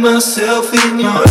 myself in your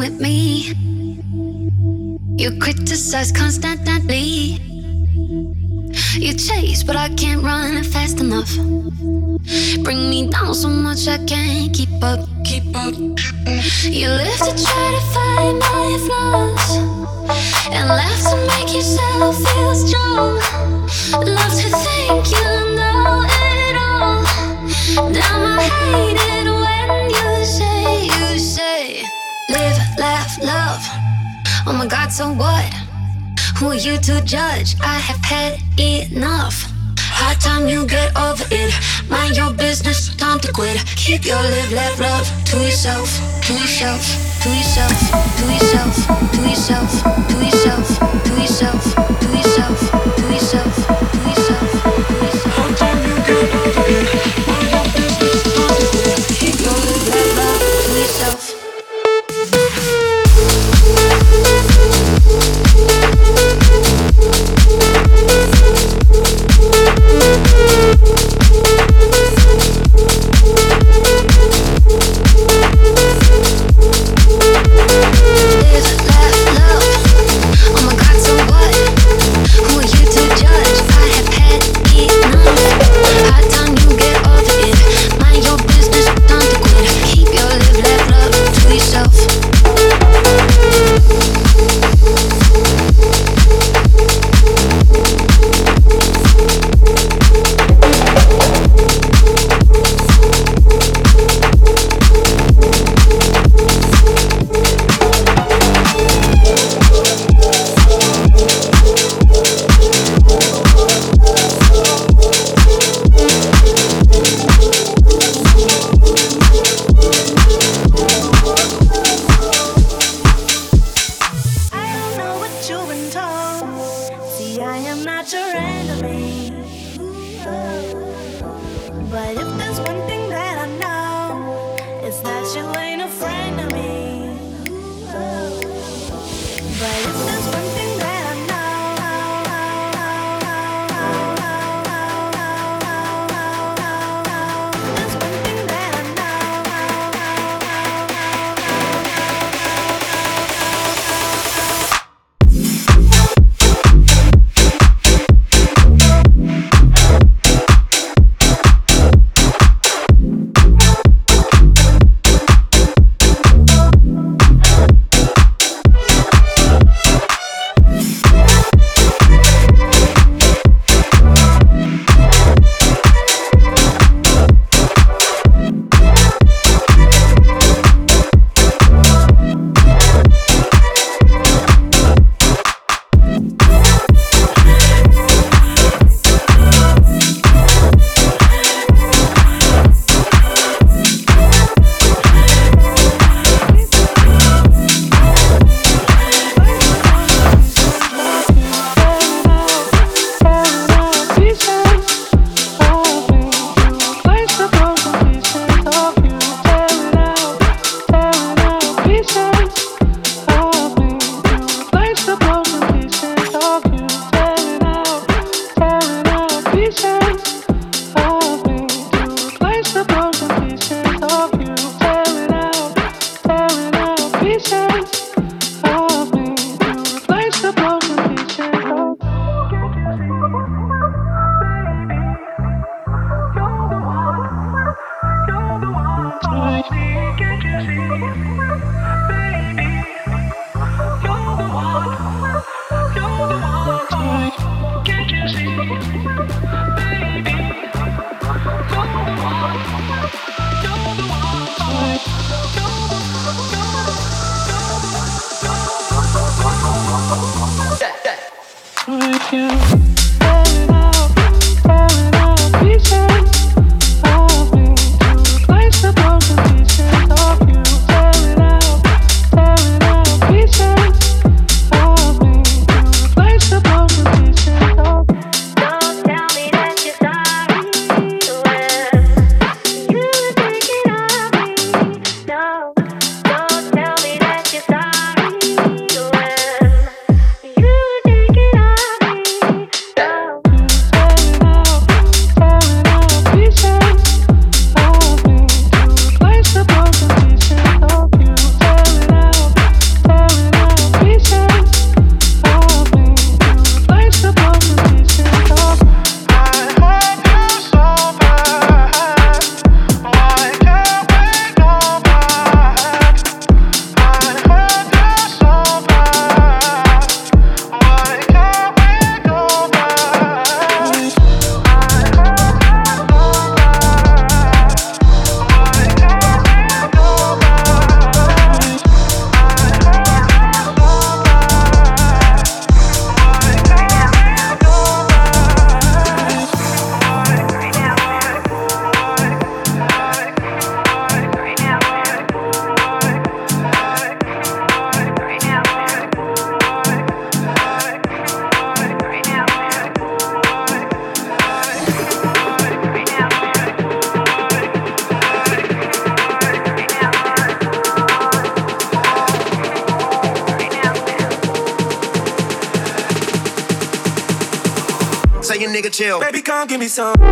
with me. You criticize constantly. You chase, but I can't run fast enough. Bring me down so much I can't keep up. Keep up. You live to try to find my flaws, and laugh to make yourself feel strong. Love to think you know it all. Damn, I hate it when you say, you say, live, laugh, love. Oh my God, so what? Who are you to judge? I have had enough. High time you get over it. Mind your business, time to quit. Keep your live, laugh, love to yourself, to yourself, to yourself, to yourself, to yourself, to yourself, to yourself, to yourself, to yourself, to yourself. give me some.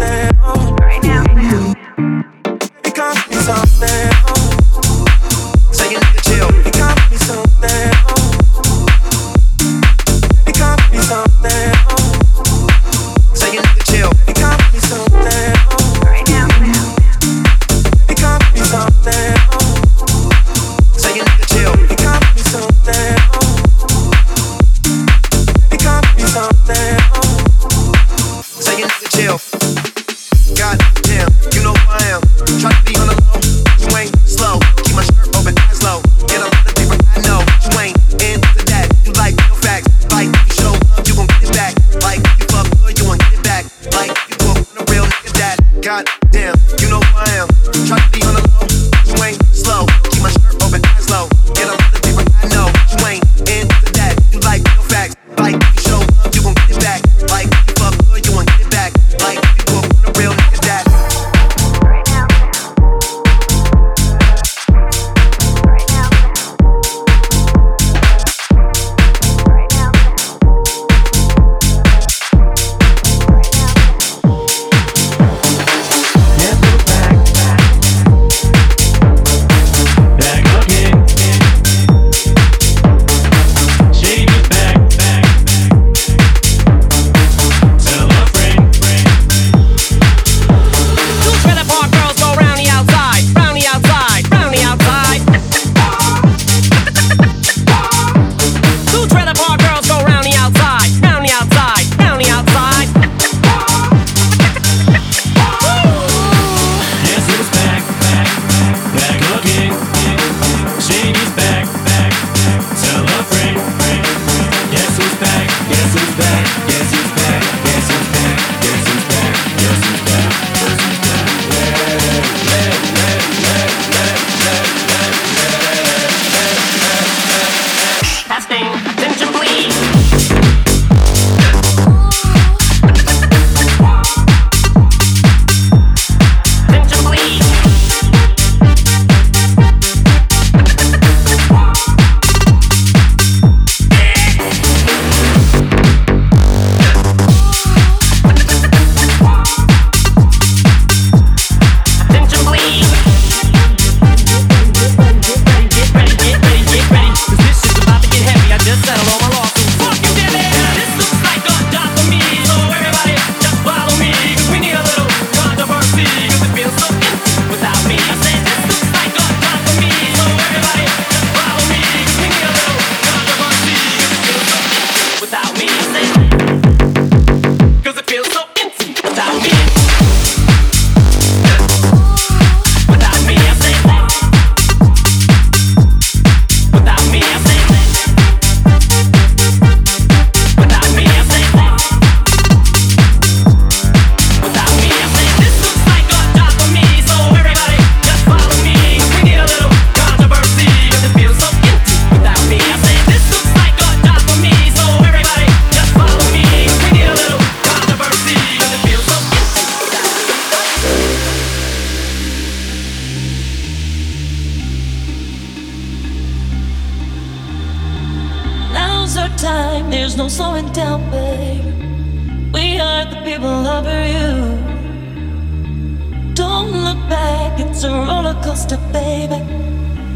baby.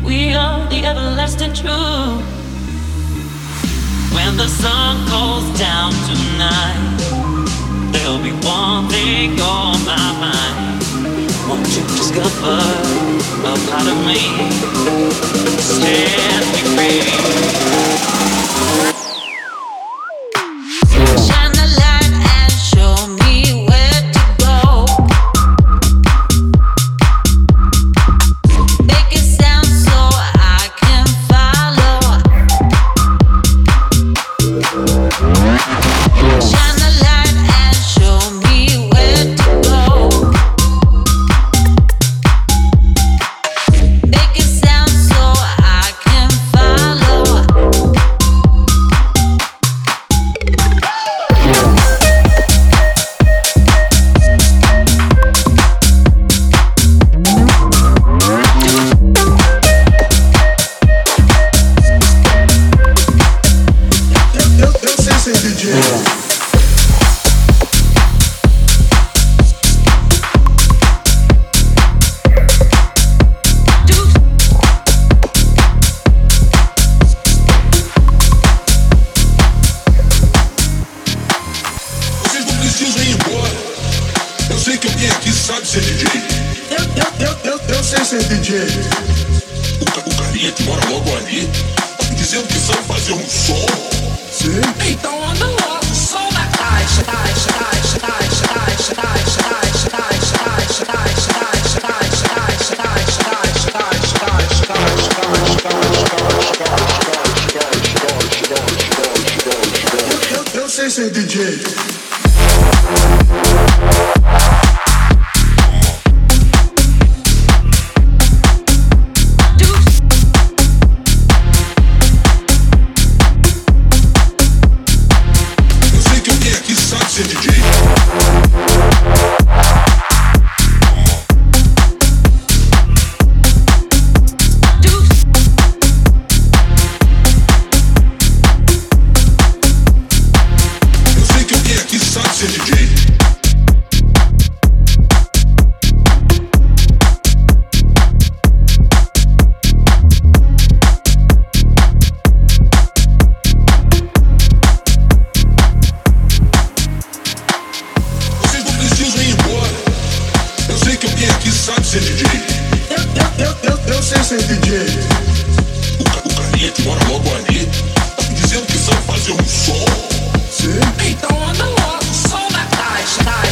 We are the everlasting truth. When the sun goes down tonight, there'll be one thing on my mind. Won't you discover a part of me? Set me free. ese DJ. Que sabe ser DJ. Eu, eu, eu, eu, sei ser DJ. O, o carinha que mora logo ali tá me dizendo que sabe fazer um som. Sim. Então anda logo, som caixa, caixa,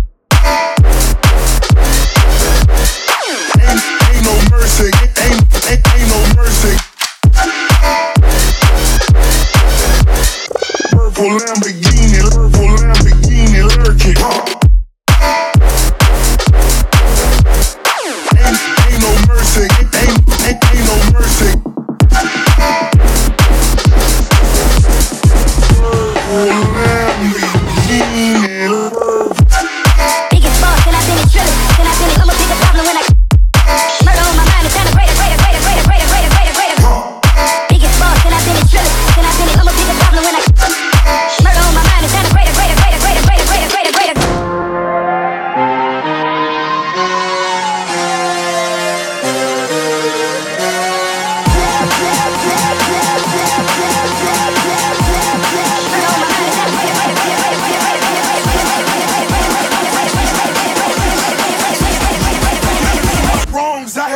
embarrassing.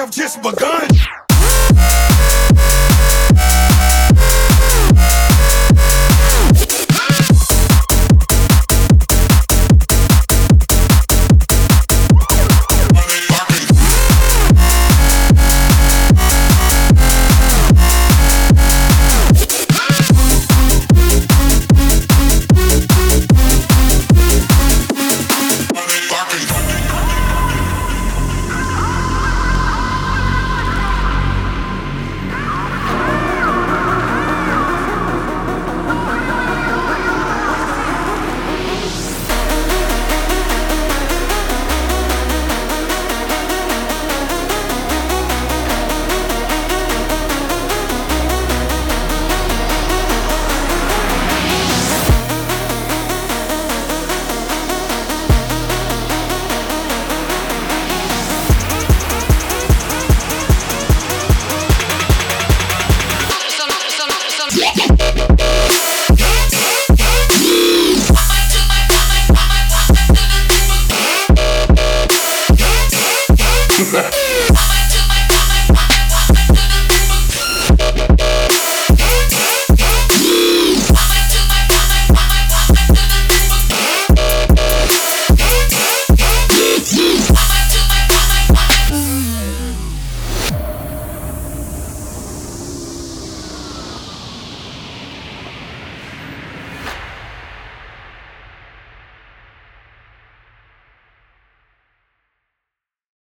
have just begun.